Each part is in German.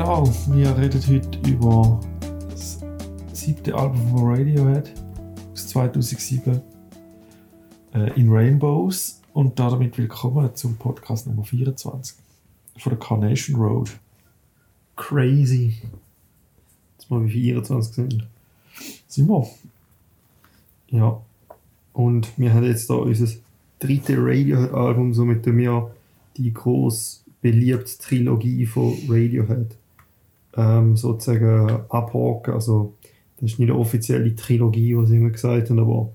Genau, wir reden heute über das siebte Album von Radiohead aus 2007 äh, in Rainbows und damit willkommen zum Podcast Nummer 24 von der Carnation Road. Crazy. Jetzt mal wie 24 sind. Sind wir? Ja. Und wir haben jetzt da unser dritte Radiohead-Album, somit wir die groß beliebte Trilogie von Radiohead ähm, sozusagen abhaken. Also, das ist nicht eine offizielle Trilogie, was sie immer gesagt haben, aber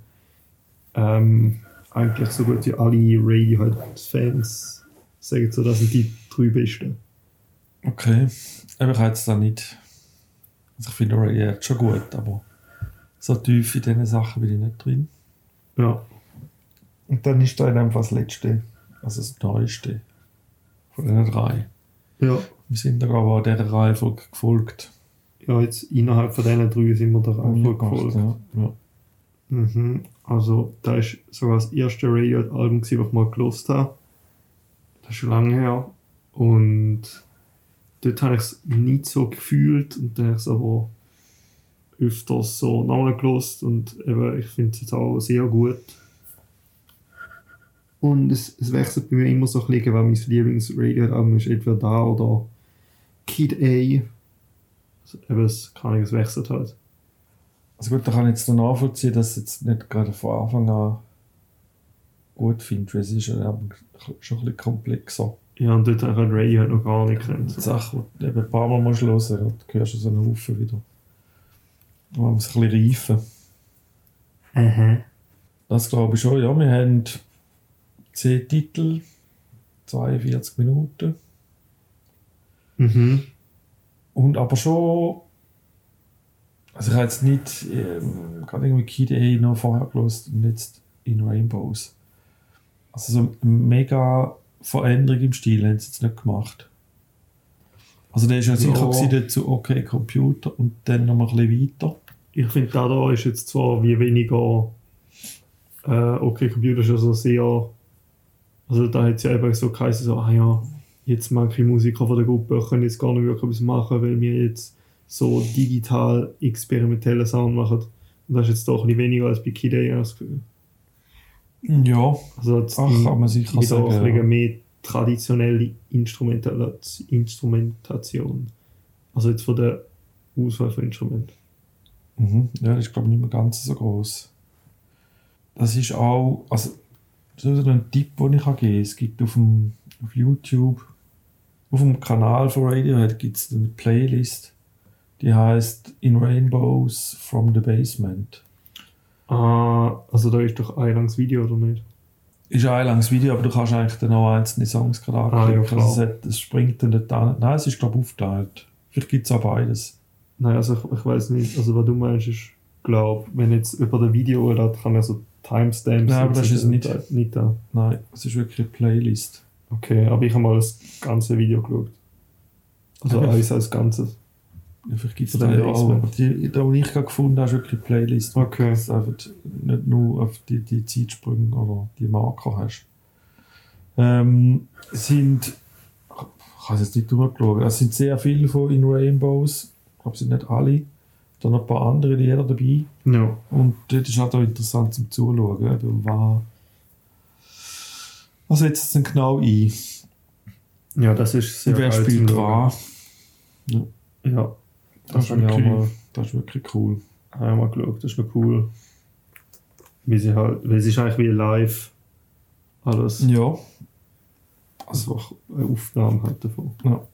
ähm, eigentlich so gut wie alle Radiohead-Fans sagen so, das sind die drei besten. Okay, aber ich habe jetzt da nicht. Also ich finde Radiohead schon gut, aber so tief in diesen Sachen bin ich nicht drin. Ja. Und dann ist da einfach das letzte, also das neueste von den drei. Ja. Wir sind da aber dieser Reihenfolge gefolgt. Ja, jetzt innerhalb von diesen drei sind wir der Reihenfolge gefolgt. Ja. Ja. Mhm. Also, da ist sogar das erste Radiohead-Album, das ich mal gelost habe. Das ist schon lange her. Und dort habe ich es nicht so gefühlt und dann habe ich es aber öfters so nochmal gelost und eben, ich finde es jetzt auch sehr gut. Und es, es wechselt bei mir immer so ein bisschen, weil mein Lieblings-Radiohead-Album ist entweder da oder Kid A. Eben, es kann ich, es wechselt halt. Also gut, da kann ich jetzt noch nachvollziehen, dass ich jetzt nicht gerade von Anfang an gut finde, weil es ist ja eben schon ein bisschen komplexer. Ja, und dort habe ich halt noch gar nicht Die kennt. Sachen, die du eben ein paar Mal musst hören musst, dann hörst du so einen Haufen wieder. Man muss ein bisschen reifen. Aha. Das glaube ich schon, ja. Wir haben 10 Titel, 42 Minuten. Mhm. Und aber schon. Also ich habe jetzt nicht ähm, gerade irgendwie Kid A noch vorher gelost und jetzt in Rainbows. Also so eine mega Veränderung im Stil haben sie jetzt nicht gemacht. Also der ist ja sicher Ja. gewesen, zu OK Computer und dann noch mal ein bisschen weiter. Ich finde, da da ist jetzt zwar wie weniger. Äh, okay, Computer ist also sehr. Also da hat es ja eben so geheißen, so, ah ja, jetzt manche Musiker von der Gruppe können jetzt gar nicht wirklich was machen, weil wir jetzt so digital experimentellen Sound machen. Und das ist jetzt doch ein bisschen weniger als bei Kid A, das Gefühl. Ja, Also jetzt ach, kann man sicher sagen. bisschen Ja. mehr traditionelle Instrumental Instrumentation. Also jetzt von der Auswahl von Instrumenten. Mhm. Ja, das ist glaube ich nicht mehr ganz so groß. Das ist auch, also das ist ein Tipp, den ich geben kann. Es gibt auf, dem, auf YouTube, auf dem Kanal von Radiohead gibt es eine Playlist, die heißt In Rainbows from the Basement. Ah, also da ist doch ein langes Video, oder nicht? Ist ein langes Video, aber du kannst eigentlich dann auch einzelne Songs gerade Ah, ja, anklicken. also es, springt dann nicht an. Nein, es ist glaube ich aufgeteilt. Vielleicht gibt es auch beides. Nein, also ich, ich weiß nicht, also was du meinst ist, glaube wenn jetzt über das Video hat, kann er so Timestamps... Nein, aber das ist nicht. Nicht da. Nein, es ist wirklich eine Playlist. Okay, aber ich habe mal das ganze Video geschaut. Also eins als Ganzes. Ja, vielleicht gibt es da ja auch. Aber die, da, wo ich gerade gefunden habe, ist wirklich eine Playlist. Okay. Dass du einfach nicht nur auf die, die Zeitsprünge oder die Marker hast. Ähm, sind, ich habe es jetzt nicht durchgeschaut, es sind sehr viele von In Rainbows. Ich glaube, es sind nicht alle. Dann noch ein paar andere Lieder dabei. Ja. Und dort ist halt auch interessant zum Zuschauen. eben, Was, was setzt es denn genau ein? Ja, das ist sehr Wer spielt Schauen. was? Ja, Das, das, ist wirklich, mal, das ist wirklich cool. habe ich mal geschaut. Das ist noch cool. Wie sie halt, weil es ist eigentlich wie live alles. Ja. Also eine Aufnahme halt davon. Ja.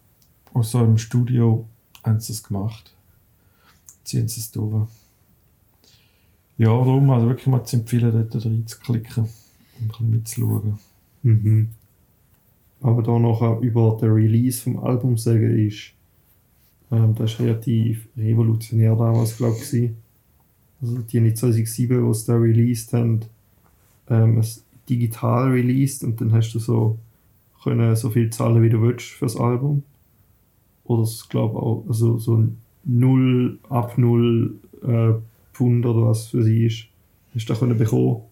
Auch so im Studio haben sie es gemacht. Ziehen sie es durch. Ja, darum also wirklich mal zu empfehlen, dort reinzuklicken und ein bisschen mitzuschauen. Mhm. Aber da noch über den Release vom Album sagen ist, ähm, das ist relativ revolutionär damals, glaube ich. Also die haben nicht 2007, wo sie da released haben, ähm, es digital released und dann hast du so können so viel zahlen, wie du willst fürs Album. Oder ich glaube auch, also so null ab null äh, Pfund oder was für sie ist, hast du da können bekommen.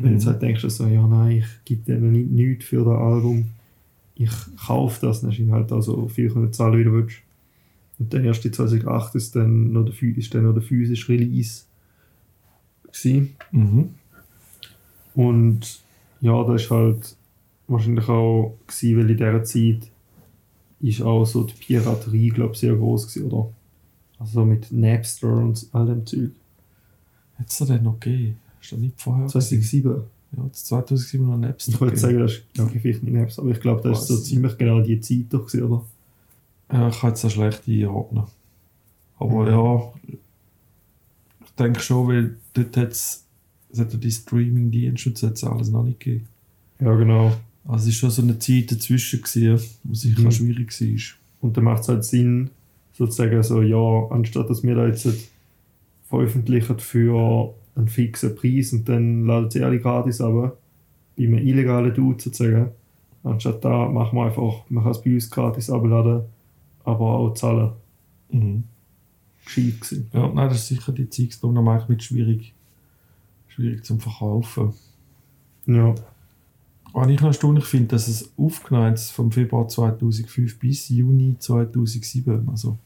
Wenn du jetzt halt denkst, so, ja nein, ich gebe denen nicht, nichts für das Album, ich kaufe das, dann ihnen halt auch so viel können zahlen, wie du willst. Und der erste 2008 ist dann noch der, ist dann noch der physische Release. Gewesen. Mhm. Und ja, das ist halt wahrscheinlich auch gewesen, weil in dieser Zeit ist auch so die Piraterie, glaube ich, sehr groß gewesen, oder? Also mit Napster und all dem Zeug. Hat es den noch gegeben? Das nicht vorher? gewesen? 2007. Ja, das 2007 noch Napster. Ich wollte sagen, das ist okay, vielleicht nicht Napster, aber ich glaube, das ist so ziemlich genau die Zeit doch gewesen, oder? Ja, ich kann jetzt das schlecht einordnen. Aber Mhm. ja, ich denke schon, weil dort hat es ja die Streaming-Dienste und hat's alles noch nicht gegeben. Ja, genau. Also es war schon so eine Zeit dazwischen, gewesen, wo sicher Mhm. schwierig war. Und dann macht es halt Sinn, sozusagen so, ja, anstatt dass wir da jetzt veröffentlichen für einen fixen Preis und dann laden sie alle gratis aber bei einem illegalen Dude sozusagen. Anstatt da machen wir einfach, man kann es bei uns gratis abladen, aber auch zahlen. Mhm. Gescheit gewesen. Ja, nein, das ist sicher die Zeit, die man eigentlich mit schwierig, schwierig zum Verkaufen. Ja. Was ich noch erstaunlich finde, dass es aufgenommen ist vom Februar 2005 bis Juni 2007. Also,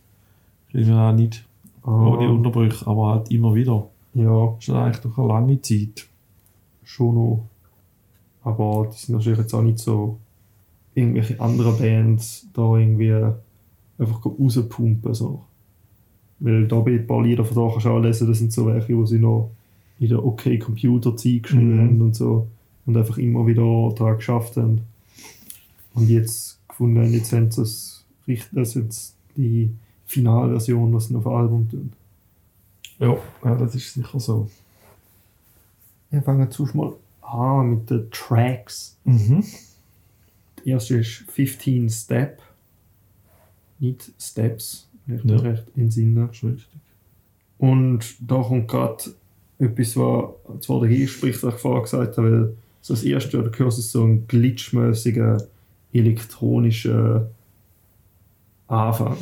kriegen wir auch nicht ohne Ah, Unterbrüche, aber halt immer wieder. Ja, Das ist eigentlich doch eine lange Zeit. schon noch. Aber die sind natürlich jetzt auch nicht so irgendwelche anderen Bands da irgendwie einfach rauspumpen. So. Weil da bei ein paar Lieder von da kannst du auch lesen, das sind so welche, die sie noch in der OK Computer Zeit geschrieben Mhm. haben und so. Und einfach immer wieder daran geschafft haben. Und jetzt gefunden haben, jetzt haben sie das ist jetzt die Finalversion, was sie auf dem Album tun. Ja, ja, das ist sicher so. Wir fangen zuerst mal an mit den Tracks. Mhm. Der erste ist 15 Step. Nicht Steps, wenn ich Ja. recht entsinne. Ist richtig. Und da kommt gerade etwas, was zwar dagegen spricht, was ich vorher gesagt habe, weil so das erste, du hörst es so einen glitchmäßigen elektronischen Anfang,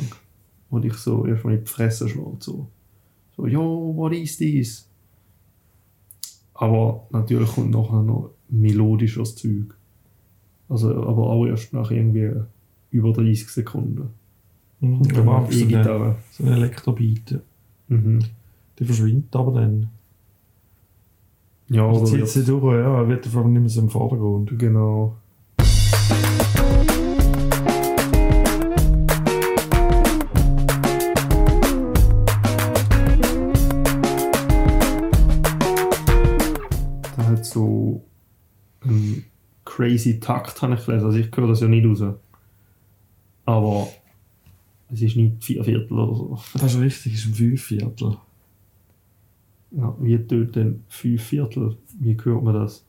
wo dich so erstmal in die Fresse schlägt. So, so yo, what is this? Aber natürlich kommt nachher noch melodisches Zeug. Also, aber auch erst nach irgendwie über 30 Sekunden. Mhm. Kommt Ja, dann noch so eine, so eine Elektrobeat. Mhm. Die verschwindet aber dann. Ja, Die oder zieht wird- sie durch, ja, wird einfach nicht mehr so im Vordergrund. Genau. So einen crazy Takt, habe ich gelesen. Also ich höre das ja nicht raus. Aber es ist nicht vier Viertel oder so. Das ist richtig, ist ein Fünfviertel. Ja, wie tönt denn fünf Viertel? Wie hört man das?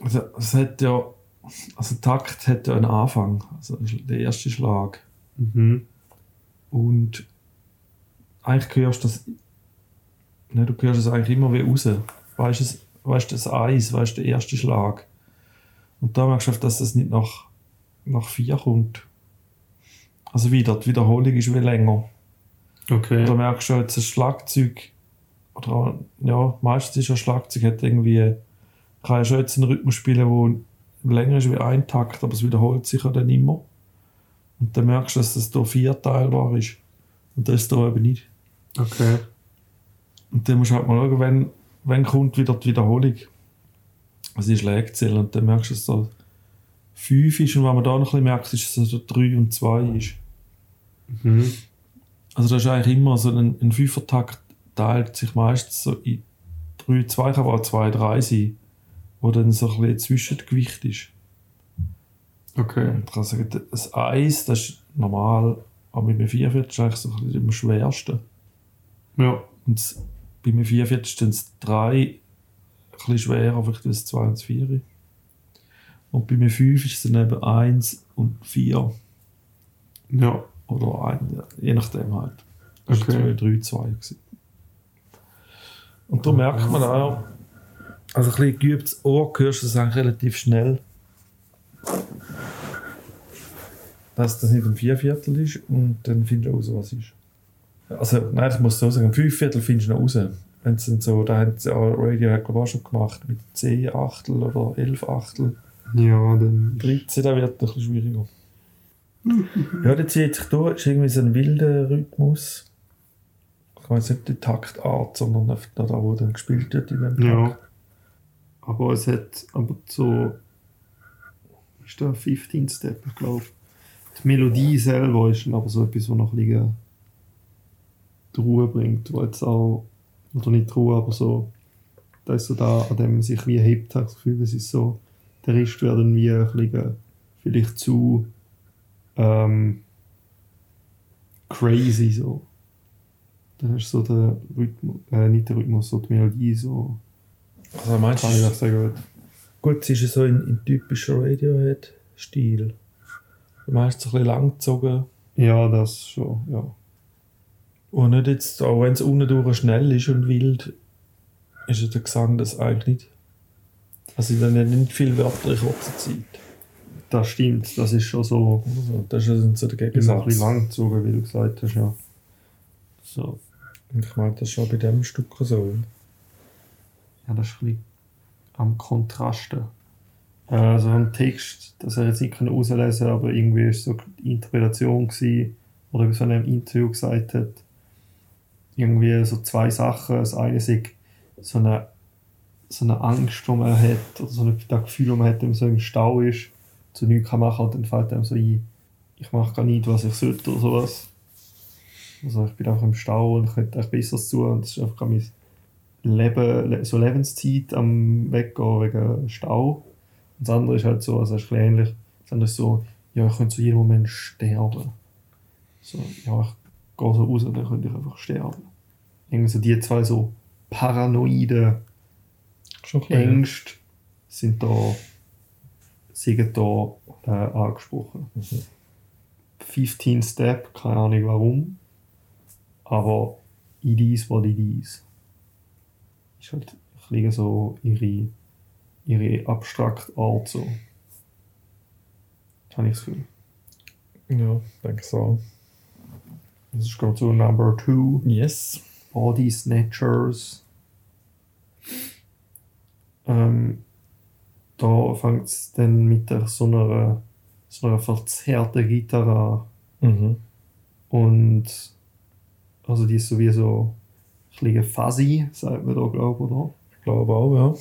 Also, es hat ja, also Takt hat ja einen Anfang, also der erste Schlag. Mhm. Und eigentlich hörst du das, ne, du hörst es eigentlich immer wie raus. Weißt du, es- weißt du, das Eis, weißt du, der erste Schlag. Und da merkst du, oft, dass das nicht nach, nach vier kommt. Also wieder, die Wiederholung ist wie länger. Okay. Da merkst du jetzt ein Schlagzeug, oder auch- ja, meistens ist ein Schlagzeug, hat irgendwie, kann schon jetzt einen Rhythmus spielen, der länger ist wie ein Takt, aber es wiederholt sich ja dann immer. Und dann merkst du, dass das hier vierteilbar ist. Und das ist hier eben nicht. Okay. Und dann musst du halt mal schauen, wenn, wenn kommt wieder die Wiederholung. Also die Schlägzähle. Und dann merkst du, dass es da 5 ist. Und wenn man da noch ein bisschen merkt, ist es so 3 und 2 ist. Mhm. Also das ist eigentlich immer so ein, ein Fünfertakt teilt sich meistens so in 3, 2, kann aber auch 2, 3 sein, wo dann so ein bisschen Zwischengewicht ist. Okay. Und ich kann sagen, das Eis, das ist normal, aber mit einem Vierviertel ist eigentlich so ein bisschen am schwersten. Ja. Und das- bei einem Vierviertel sind es 3 ein bisschen schwerer, vielleicht als 2 und 4. Und bei einem 5 ist es dann eben 1 und 4. Ja. Oder ein, je nachdem halt. Das Okay. war 3, 2 gewesen. Und da merkt man auch, also ein bisschen geübtes Ohr hörst du es eigentlich relativ schnell, dass das nicht ein Vierviertel ist und dann findest du raus, was es ist. Also, nein, ich muss so sagen, ein Fünfviertel findest du noch raus. Wenn es dann so, da haben sie auch glaube ich auch schon gemacht, mit 10 Achtel oder 11 Achtel. Ja, dann. 13, da wird es ein bisschen schwieriger. Ja, der zieht sich durch, ist irgendwie so ein wilder Rhythmus. Ich weiß nicht die Taktart, sondern einfach da, wo dann gespielt wird in dem Takt. Ja. Aber es hat aber so. Ist der 15 Step, ich glaube. Die Melodie selber ist aber so etwas, was noch bisschen die Ruhe bringt, wo jetzt auch. Oder nicht Ruhe, aber so. Da ist so da, an dem man sich wie hebt, habe ich das Gefühl, das ist so. Der Rest wird dann wie ein bisschen vielleicht zu. Ähm, crazy so. Dann ist so der Rhythmus, äh, nicht der Rhythmus, so die Melodie so. Also meinst Kann ich du, das sehr gut. gut, es ist ja so in, in typischer Radiohead-Stil. Du meinst so ein bisschen langgezogen Ja, das schon, ja. Und nicht jetzt, auch wenn es unten schnell ist und wild, ist ja der Gesang das eigentlich nicht. Also dann ja nicht viel Wörter in kurzer Zeit. Das stimmt, das ist schon so, Also, das ist so der immer ein Gegensatz. bisschen langgezogen, wie du gesagt hast, ja. So. Und ich meine, das ist schon bei dem Stück so. Ja, das ist ein bisschen am Kontrasten. Also ein Text, das er jetzt nicht können rauslesen aber irgendwie ist so die Interpretation gewesen, oder wie so in einem Interview gesagt hat, irgendwie so zwei Sachen. Das eine ist so eine, so eine Angst, die man hat, oder so ein Gefühl, das man hat, wenn man so im Stau ist, so nichts kann machen und dann fällt einem so ein, ich mache gar nicht, was ich sollte oder sowas. Also ich bin einfach im Stau und ich könnte echt Besseres tun und das ist einfach mein Leben, le- so Lebenszeit am Weggehen wegen Stau. Und das andere ist halt so, also ist ähnlich, das andere ist so, ja, ich könnte zu jedem Moment sterben. So, ja, ich gehe so raus und dann könnte ich einfach sterben. Irgendwie so die zwei so bisschen. Ängste sind da, sind da äh, angesprochen. Mhm. 15 Step, keine Ahnung warum, aber it is what it is. Ist halt ein bisschen so ihre, ihre abstrakte Art so. Habe ich das Gefühl. Ja, denke so. Das ist gerade so Number 2. Yes. Body Snatchers. Ähm, da fängt es dann mit der, so, einer, so einer verzerrten Gitarre an. Mhm. Und also die ist sowieso ein bisschen fuzzy, sagt man da, glaube ich, oder? Ich glaube auch, ja.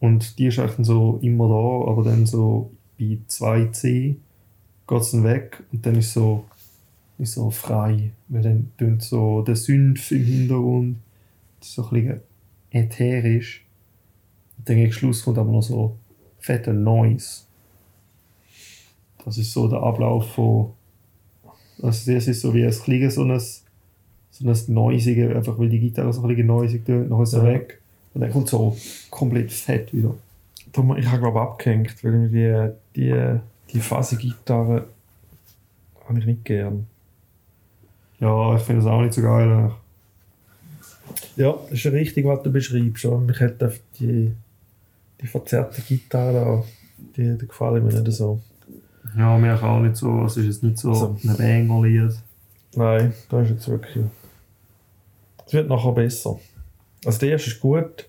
Und die ist eigentlich dann so immer da, aber dann so bei 2C geht es dann weg und dann ist so, ist so frei. Weil dann tönt so der Synth im Hintergrund, das ist so ein bisschen ätherisch. Und dann gegen Schluss kommt aber noch so fetter Noise. Das ist so der Ablauf von. Also das ist so wie ein kleines so ein, so ein Neusige, einfach weil die Gitarre so ein bisschen neusig tönt, dann ist er Ja. weg. Und dann kommt so komplett fett wieder. Ich habe glaube abgehängt, weil mir die, die, die Phase-Gitarre habe ich nicht gern. Ja, ich finde das auch nicht so geil. eigentlich. Ja, das ist ja richtig, was du beschreibst. Aber mich hat die, die verzerrte Gitarre die, die gefallen mir nicht so. Ja, mir auch nicht so. Es ist jetzt nicht so Also. ein Banger-Lied. Nein, da ist jetzt wirklich. Es wird nachher besser. Also der erste ist gut.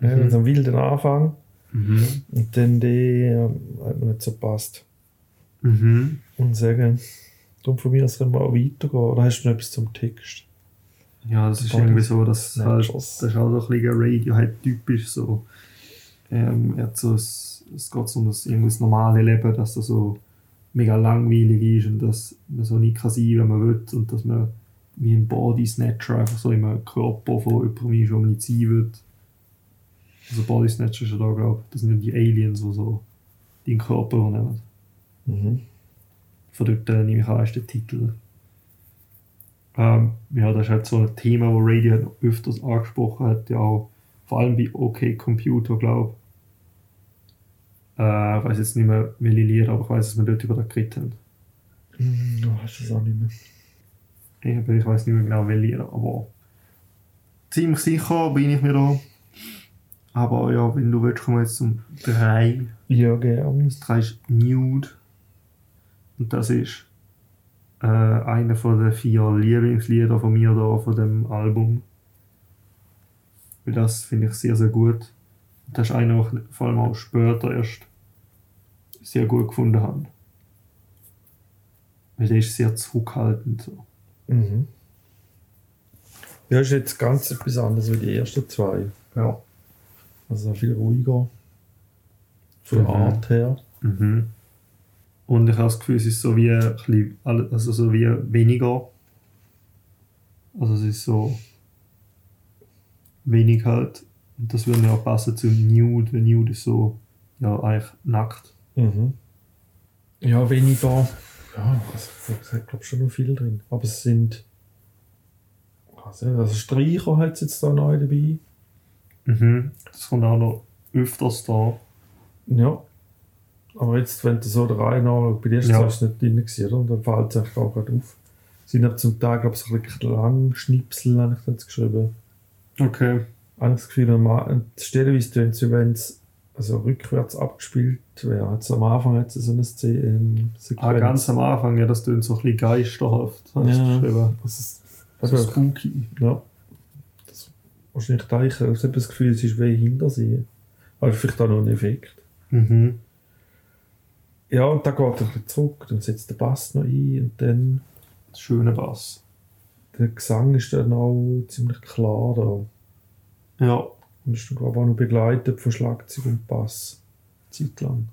Ja, Mhm. so einen wilden Anfang. Mhm. Und dann die ähm, hat mir nicht so gepasst. Mhm. Und sagen, darum von mir aus können wir auch weitergehen. Oder hast du noch etwas zum Text? Ja, das ist Body irgendwie so, dass halt, das ist halt so ein bisschen Radiohead-typisch so. Ähm, so, es, es geht so um das, irgendwie das normale Leben, dass das so mega langweilig ist und dass man so nicht kann sein, wenn man will und dass man wie ein Body Snatcher einfach so im Körper von jemandem ist, wo man nicht sein will. Also Body Snatcher ist ja da, glaube ich, das sind ja die Aliens, die so deinen Körper nehmen. Mhm. Von dort äh, nehme ich an, ist der Titel. Ähm, ja, das ist halt so ein Thema, das Radio halt öfters angesprochen hat, ja auch vor allem bei OK Computer, glaube ich. Äh, ich weiß jetzt nicht mehr, welche Lieder, aber ich weiß, dass wir dort über das geredet haben. Hm, Du hast es auch nicht mehr. Ich, ich weiß nicht mehr genau, welche Lieder, aber ziemlich sicher bin ich mir da. Aber ja, wenn du willst, kommen wir jetzt zum 3. Ja, gern. Das 3 ist Nude. Und das ist äh, einer von den vier Lieblingslieder von mir da von dem Album. Weil das finde ich sehr, sehr gut. Und das ist einer, den ich vor allem auch später erst sehr gut gefunden habe. Weil der ist sehr zurückhaltend. So. Mhm. Ja, ist jetzt ganz etwas anderes wie die ersten zwei. Ja. Also viel ruhiger. Von der Mhm. Art her. Mhm. Und ich habe das Gefühl, es ist so wie, ein bisschen, also so wie weniger. Also es ist so wenig halt. Und das würde mir auch passen zum Nude, weil Nude ist so, ja, eigentlich nackt. Mhm. Ja, weniger. Ja, also, es hat glaube schon noch viel drin. Aber es sind. Also, also Streicher hat es jetzt da neu dabei. Mhm. Das kommt auch noch öfters da. Ja. Aber jetzt, wenn du so der Reihe nach, bei dir ist Ja. es nicht drin gewesen, oder? Und dann fällt es auch gerade auf. Sind aber zum Teil, glaube ich, so wirklich lang Schnipsel, habe ich jetzt geschrieben. Okay. Ich habe das Gefühl, am A- stellenweise tönt es, wie wenn es also rückwärts abgespielt wäre. Jetzt am Anfang hat es so eine Szene, ähm. Ah, ganz am Anfang, ja, das tönt so ein bisschen geisterhaft. Hast du Ja. geschrieben. Das ist, Also also, spooky. ja. Das, wahrscheinlich da ich, ich habe das Gefühl, es ist wie hinter sie. Aber vielleicht auch noch ein Effekt. Mhm. Ja, und dann geht er ein bisschen zurück, dann setzt der Bass noch ein und dann Schöner Bass. der Gesang ist dann auch ziemlich klar da. Ja. Und ist dann, glaube ich, auch noch begleitet von Schlagzeug und Bass. Zeit lang.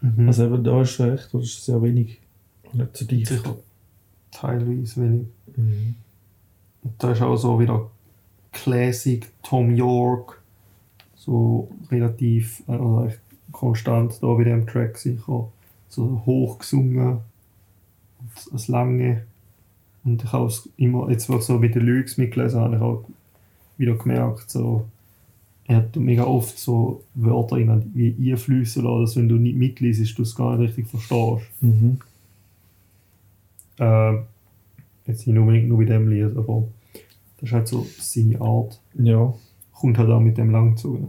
Mhm. Also eben da ist recht, da ist sehr wenig. Nicht so dicht. Sicher. Teilweise wenig. Mhm. Und da ist auch so wieder Classic Tom York. So relativ äh, oder echt konstant da bei dem Track sicher. So hoch gesungen. Und das Lange. Und ich habe es immer, jetzt wo ich so mit den Lyrics mitgelesen habe, habe ich auch wieder gemerkt, so, er hat mega oft so Wörter in, wie einfließen lassen, dass wenn du nicht mitliest, du es gar nicht richtig verstehst. Mhm. Äh, jetzt nicht unbedingt nur bei dem Lied, aber das ist halt so seine Art. Ja. Kommt halt auch mit dem Langzug.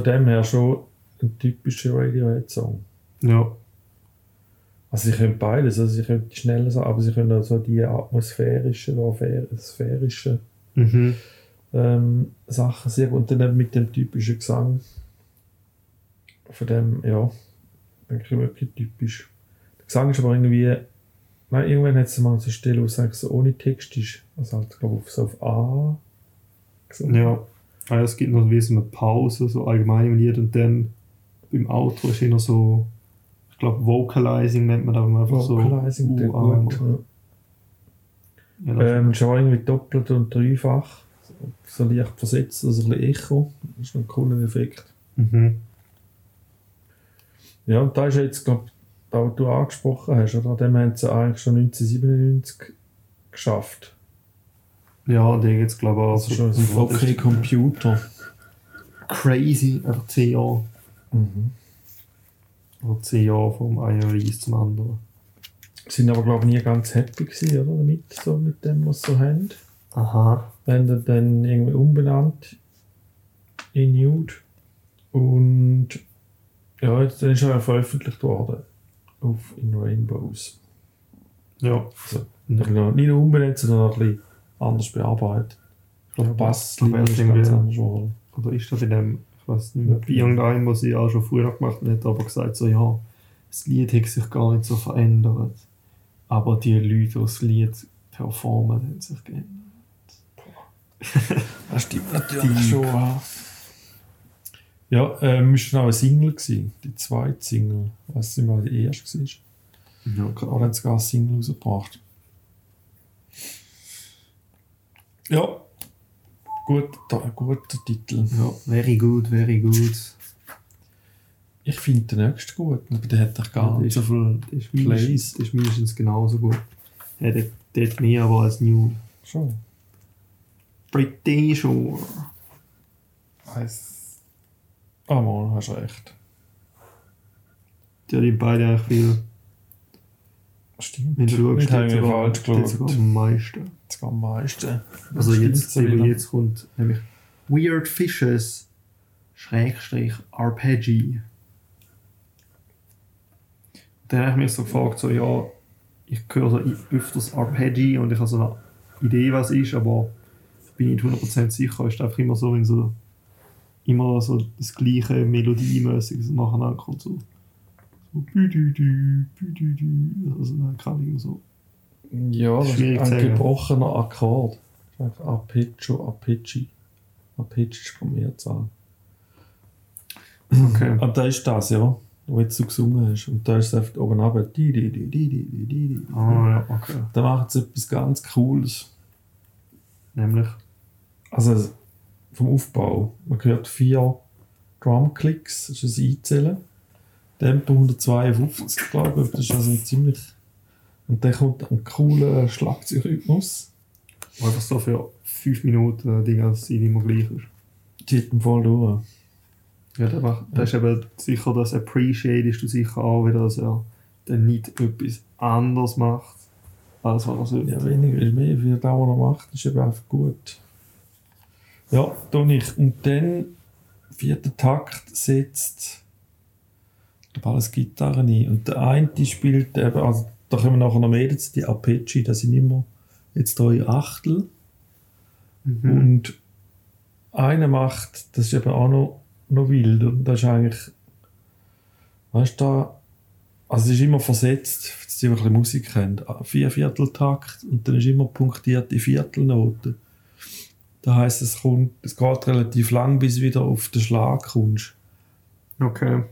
Von dem her schon ein typischer Radiohead-Song. Ja. Also sie können beides, also sie können die schnellen Sachen, aber sie können auch so die atmosphärischen, sphärischen Mhm. ähm, Sachen sehr gut. Und dann eben mit dem typischen Gesang. Von dem, ja, denke ich wirklich typisch. Der Gesang ist aber irgendwie, nein, irgendwann hat es mal so eine Stelle, wo es so ohne Text ist. Also halt, glaube ich, so auf A. gesungen. Ja. Ah, es gibt noch wie so eine Pause, so allgemein im Lied und dann beim Outro ist immer so, ich glaube, Vocalizing nennt man da, einfach Vocalizing, so uh, gut. Ja. Ja, Ähm, schon irgendwie doppelt und dreifach. So leicht versetzt, also ein bisschen Echo. Das ist ein cooler Effekt. mhm. Ja, und da ist jetzt, glaube ich, da, was du angesprochen hast, oder? An dem haben sie eigentlich schon 1997 geschafft. Ja, der jetzt glaube ich auch schon so okay ist Computer. Crazy, einfach 10 Jahre. Mhm. Oder 10 Jahre vom einen Release zum anderen. Sind aber, glaube ich, nie ganz happy gewesen, oder? Damit, so, mit dem, was sie so haben. Aha. Haben dann, dann irgendwie umbenannt in Nude. Und ja, jetzt, dann ist er ja veröffentlicht worden. Auf In Rainbows. Ja. Also, nicht nur, nicht nur umbenannt, sondern auch ein bisschen anders bearbeitet. Ich glaube, Ja, Basslinie ist ganz anders geworden. Oder ist das in dem, ich weiß nicht mehr, bei irgendeinem, was ich auch schon früher gemacht habe, hat aber gesagt, so, ja, das Lied hat sich gar nicht so verändert. Aber die Leute, die das Lied performen, haben sich geändert. Das stimmt natürlich schon. Ja, ja ähm, ist noch eine Single gewesen, die zweite Single. Ich weiß nicht mehr, die erste war. Ja, Aber haben sogar eine Single rausgebracht. Ja, gut, da, guter Titel. Ja, very good, very good. Ich finde den nächsten gut, aber der hat doch gar Ja, nicht der so viel ist Plays. mindestens, das ist mindestens genauso gut. Ja, der, der hat mehr aber als New. Schon. Pretty sure. Heiß. Ah, mal, hast recht. Die haben beide eigentlich viel. Stimmt. Wenn du schaust, wir sogar, geschaut. sogar am meisten. Das am meisten. Also Stimmt jetzt, so eben jetzt kommt nämlich Weird Fishes Schrägstrich Arpeggi. Dann habe ich mich so gefragt, so ja, ich höre so öfters Arpeggi und ich habe so eine Idee, was es ist, aber bin nicht 100% sicher. Es ist einfach immer so, wenn so immer so das gleiche Melodiemäßiges nacheinander kommt. So, so. Also dann kann ich so. Ja, das ist Schwierig ein gebrochener Akkord. Einfach Arpeggio, Arpeggi. Arpeggi ist von Mehrzahl. Okay. Und da ist das, ja, wo jetzt du gesungen hast. Und da ist es einfach oben runter. Di, di, di, di, di, di, di. Ah, ja, okay. Da macht es etwas ganz Cooles. Nämlich. Also vom Aufbau. Man hört vier Drumclicks, das ist ein Einzählen. Tempo 152, glaube ich. Das ist also ein ziemlich. Und dann kommt ein cooler Schlagzeugrhythmus. Einfach so für 5 Minuten die ganze Zeit immer gleich ist. Die hat im Fall durch. Ja, der macht, das ist eben sicher das Appreciatest du sicher auch wieder, dass er dann nicht etwas anderes macht, als was er sollte. Ja, weniger ist mehr. Wie das, was er macht, ist eben einfach gut. Ja, tue ich. Und dann, vierter Takt, setzt alles Gitarren ein. Und der eine spielt eben, also da kommen wir nachher noch mehr dazu, die Arpeggi, das sind immer jetzt drei Achtel. Mhm. Und einer macht, das ist eben auch noch, noch wild. Und das ist eigentlich, weißt du, da, also es ist immer versetzt, dass die ein bisschen Musik haben. Vier Vierteltakt und dann ist immer punktierte Viertelnoten. Das heisst, es, kommt, es geht relativ lang, bis du wieder auf den Schlag kommst. Okay.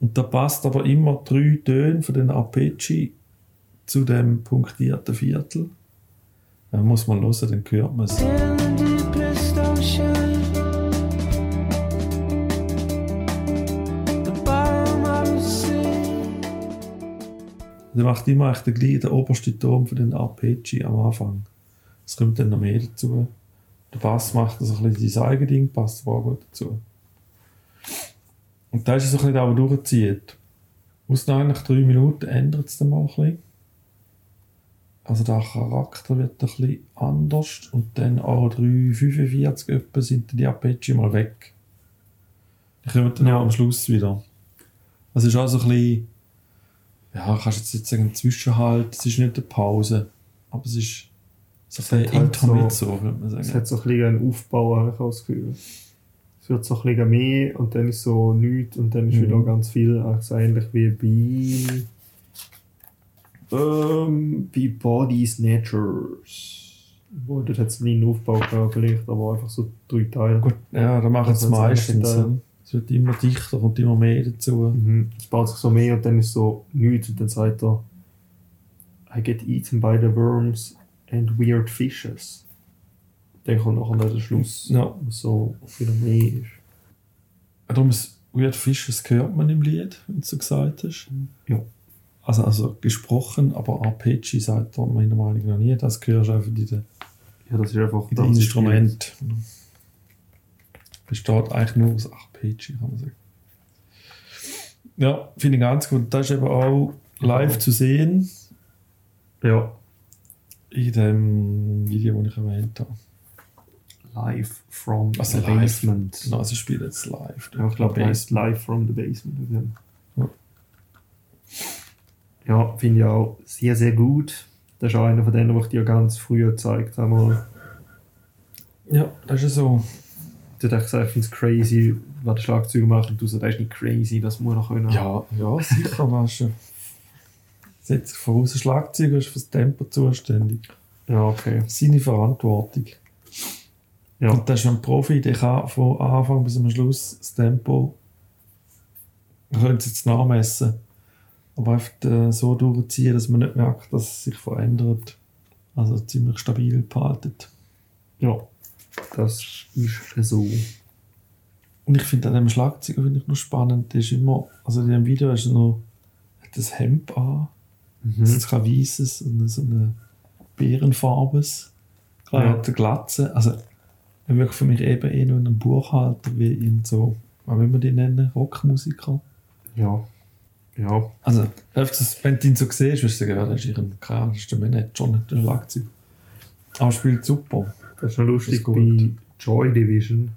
Und da passt aber immer drei Töne von den Arpeggi zu dem punktierten Viertel. Da muss man hören, dann hört man es. Der macht immer den gleichen, obersten Ton von den Arpeggi am Anfang. Es kommt dann noch mehr dazu. Der Bass macht das ein bisschen sein Ding, passt aber auch gut dazu. Und da ist es so ein bisschen was durchzieht. Aus nach drei Minuten ändert es dann mal ein bisschen. Also der Charakter wird ein bisschen anders und dann auch 3,45 etwa sind die Arpeggi mal weg. Die kommen dann auch am Schluss wieder. Also es ist auch so ein bisschen ja, kannst du jetzt nicht sagen, Zwischenhalt, es ist nicht eine Pause, aber es ist so ein hat halt Intermezzo, würde man Es sagen. hat so ein bisschen einen Aufbau, habe ich auch das Gefühl. Es wird so ein bisschen mehr und dann ist so nichts und dann ist Mhm. wieder ganz viel, eigentlich so ähnlich wie bei, ähm, bei Body Snatchers. Wo dort hat es einen Aufbau gehabt, vielleicht, aber einfach so drei Teile. Gut, ja, da machen es Also jetzt meistens. ja. Es wird immer dichter, kommt immer mehr dazu. Mhm. Es baut sich so mehr und dann ist so nichts und dann sagt er I get eaten by the worms and weird fishes. Dann kommt nachher der Schluss, Ja. so wieder mehr ist. Darum ist Weird Fish, das hört man im Lied, wenn du so gesagt hast. Ja. Also, also gesprochen, aber Arpeggi sagt er meiner Meinung nach nie. Das du einfach in den, Ja, das ist einfach in das Instrument. Besteht eigentlich nur aus Arpeggi, kann man sagen. Ja, finde ich ganz gut. Das ist eben auch live zu sehen. Ja, In dem Video, das ich erwähnt habe. Live from Also the live. basement. Genau, sie spielen jetzt live. Ja, ich glaube, der heißt live from the basement. Ja, ja finde ich auch sehr, sehr gut. Das ist auch einer von denen, die ich dir ganz früh gezeigt habe. Mal. Ja, das ist ja so. Du hast gesagt, ich finde es crazy, was der Schlagzeuger macht. Und du sagst, das ist nicht crazy, das muss er können. Ja, ja, sicher, weißt du. Setzt voraus, ein Schlagzeuger ist fürs Tempo zuständig. Ja, okay. Seine Verantwortung. Ja, Und das ist ein Profi, der kann von Anfang bis zum Schluss das Tempo, wir können es jetzt nachmessen, aber einfach äh, so durchziehen, dass man nicht merkt, dass es sich verändert. Also ziemlich stabil behaltet. ja. das ist so. Und ich finde an dem Schlagzeuger finde ich noch spannend, der ist immer, also in dem Video ist er noch, hat das Hemd an, Mhm. das ist kein weißes und so eine Bärenfarbes. Klar, Ja. er hat eine Glatze, also er wirkt für mich eben eh nur in einem Buchhalter, wie in so, wie will man die nennen, Rockmusiker. Ja. Ja. Also, das- wenn du ihn so siehst, wirst du sagen, ja, das ist ihren Kran, das ist der Manager, nicht der Schlagzeug. Aber er spielt super. Das ist noch lustig ist bei Joy Division.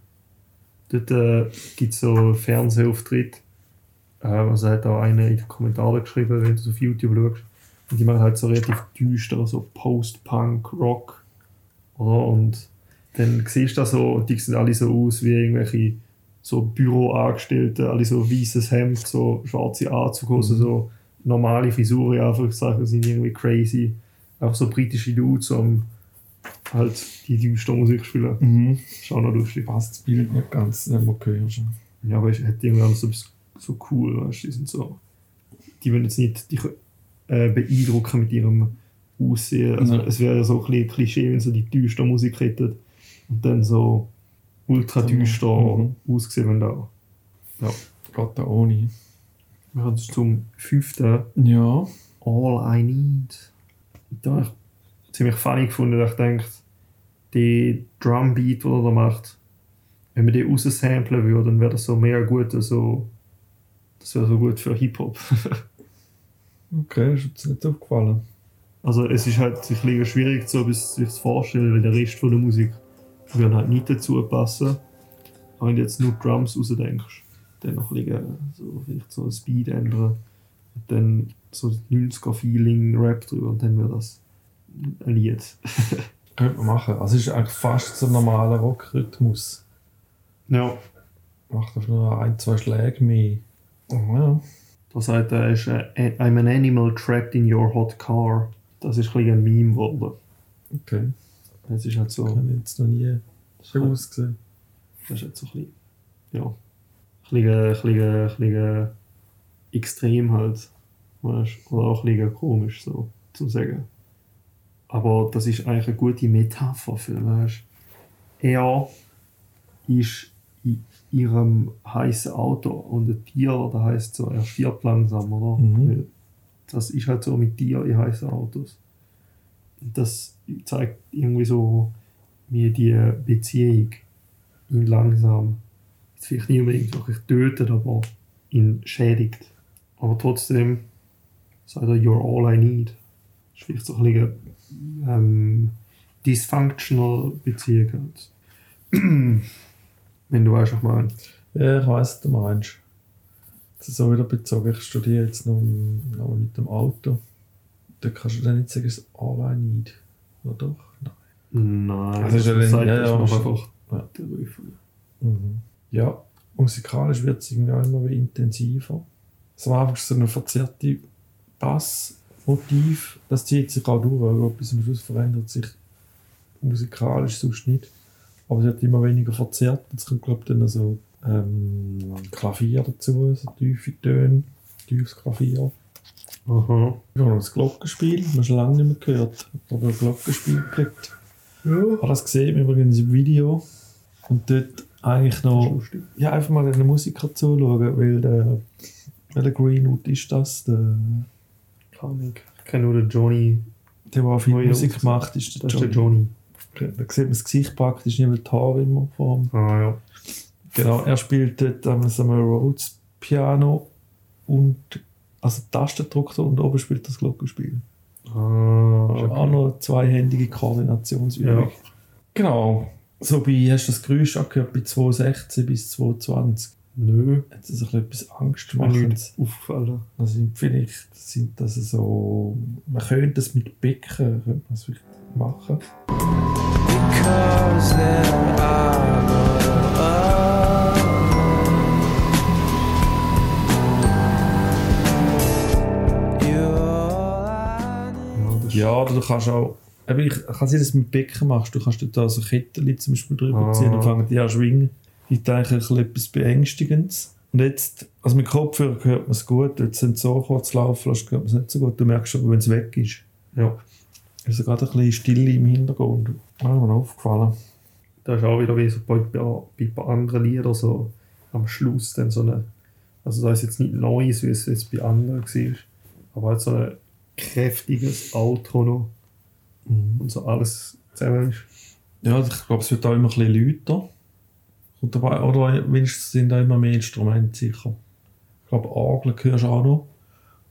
Dort äh, gibt es so einen Fernsehauftritt. Äh, also hat auch einer in den Kommentaren geschrieben, wenn du es auf YouTube schaust. Und die machen halt so relativ düster, so Post-Punk, Rock. Oder? Und dann siehst du da so, die sehen alle so aus wie irgendwelche so Büroangestellte, alle so weißes Hemd, so schwarze Anzughosen, so normale Frisuren, Anführungszeichen, sind irgendwie crazy. Auch so britische Dudes, am halt die düstere Musik spielen. Mhm. Ist auch noch lustig. Passt das Bild nicht ganz, wenn man gehört. Ja, aber es hat irgendwie auch so so cool, weißt du, die sind so. Die wollen jetzt nicht dich äh, beeindrucken mit ihrem Aussehen. Also, Ja. Es wäre ja so ein bisschen Klischee, wenn sie die düstere Musik hätten und dann so ultra düster Mhm. ausgesehen wenn da. Geht da ohne. Wir kommen zum fünften Ja. All I Need. Da habe ich ziemlich funny gefunden, dass ich denke, der Drumbeat, den er da macht, wenn man den raussamplen würde, dann wäre das so mehr gut, so, das wäre so gut für Hip-Hop. Okay, ist uns nicht aufgefallen. Also es ist halt sich liegen schwierig, so bis sich zu vorstellen, weil der Rest von der Musik würde halt nicht dazu passen. Aber wenn du jetzt nur Drums rausdenkst, dann noch liegen so vielleicht so ein Speed ändern und dann so 90er-Feeling Rap drüber und dann wäre das ein Lied. Könnte man machen. Also es ist eigentlich fast so ein normaler Rockrhythmus. Ja. Macht einfach nur ein, zwei Schläge mehr. Oh, ja. Da sagt er, ist, äh, I'm an animal trapped in your hot car. Das ist ein, ein Meme geworden. Okay. Es ist halt so, Habe ich jetzt noch nie so ausgesehen. das ist halt so ein bisschen, ja, ein bisschen, ein bisschen, ein bisschen extrem halt. Weißt? Oder auch ein bisschen komisch, so zu sagen. Aber das ist eigentlich eine gute Metapher für, weißt Er ist in ihrem heißen Auto und ein Tier, das heißt so, er stirbt langsam, oder? Mhm. Das ist halt so mit Tier in heißen Autos. Das zeigt irgendwie so, wie die Beziehung ihn langsam, jetzt vielleicht nicht unbedingt wirklich tötet, aber ihn schädigt. Aber trotzdem sagt er, you're all I need. Das ist vielleicht so ein bisschen ähm, dysfunctional Beziehung. Wenn du weißt, was ich meine. Ja, ich weiss, was du meinst. Das ist so wieder bezogen. Ich studiere jetzt noch, noch mit dem Auto. Da kannst du dann nicht sagen, es ist all I need. Oder doch? Nein. Nein, Also ist ja das dann- sagt ja, ja, schon. einfach Ja. der Würfel. Mhm. Ja, musikalisch wird es irgendwie auch immer intensiver. So am Anfang ist so ein verzerrte Bassmotiv. Das zieht sich auch durch, aber bis am Schluss verändert sich musikalisch sonst nicht. Aber es wird immer weniger verzerrt. Jetzt kommt, glaube ich, dann so ähm, Klavier dazu, so tiefe Töne, tiefes Klavier. Aha. Wir haben das Glockenspiel, wir haben schon lange nicht mehr gehört. Aber ein Glockenspiel gekriegt. Ja. Habe das gesehen übrigens im Video. Und dort eigentlich noch ja, einfach mal den Musiker zuschauen, weil der, welcher Greenwood ist das? Der, Keine Ahnung. Ich kenne nur den Johnny. der, der viel Musik macht, ist der Das ist der Johnny. Johnny. Da sieht man das Gesicht praktisch nicht, weil die Haare immer vor ihm. Ah ja. Genau, er spielt dort am einem Rhodes Piano und also Tastendrucker und oben spielt das Glockenspiel. Ah, Das ist auch okay. noch eine zweihändige Koordinationsübung. Ja. Genau. So bei, hast du das Geräusch auch gehört, bei 216 bis 220? Nö. Hat ein bisschen etwas Angst Ist mir nicht aufgefallen. Also vielleicht sind das so. Man könnte das mit Becken könnte man das vielleicht machen. Because there are Ja, das ist- oder du kannst auch. eben, Ich kann sein, dass du mit Becken machst. Du kannst dort da so Kettchen zum Beispiel drüber Ah. ziehen, dann fangen die an zu schwingen. Gibt eigentlich ein bisschen etwas Beängstigendes. Und jetzt, also mit Kopfhörer hört man es gut, jetzt sind so kurz laufen lässt, hört man es nicht so gut. Du merkst aber, wenn es weg ist. ja. Also gerade ein bisschen Stille im Hintergrund. Ah, mir aufgefallen. Da ist auch wieder wie so bei, bei, bei ein paar anderen Liedern so am Schluss dann so eine. Also da ist jetzt nicht Neues, wie es jetzt bei anderen war. Aber halt so ein kräftiges Outro noch und so alles zusammen ist. Ja, ich glaube, es wird auch immer ein bisschen lauter. Und dabei, oder wenigstens sind da immer mehr Instrumente sicher. Ich glaube, Orgel hörst du auch noch.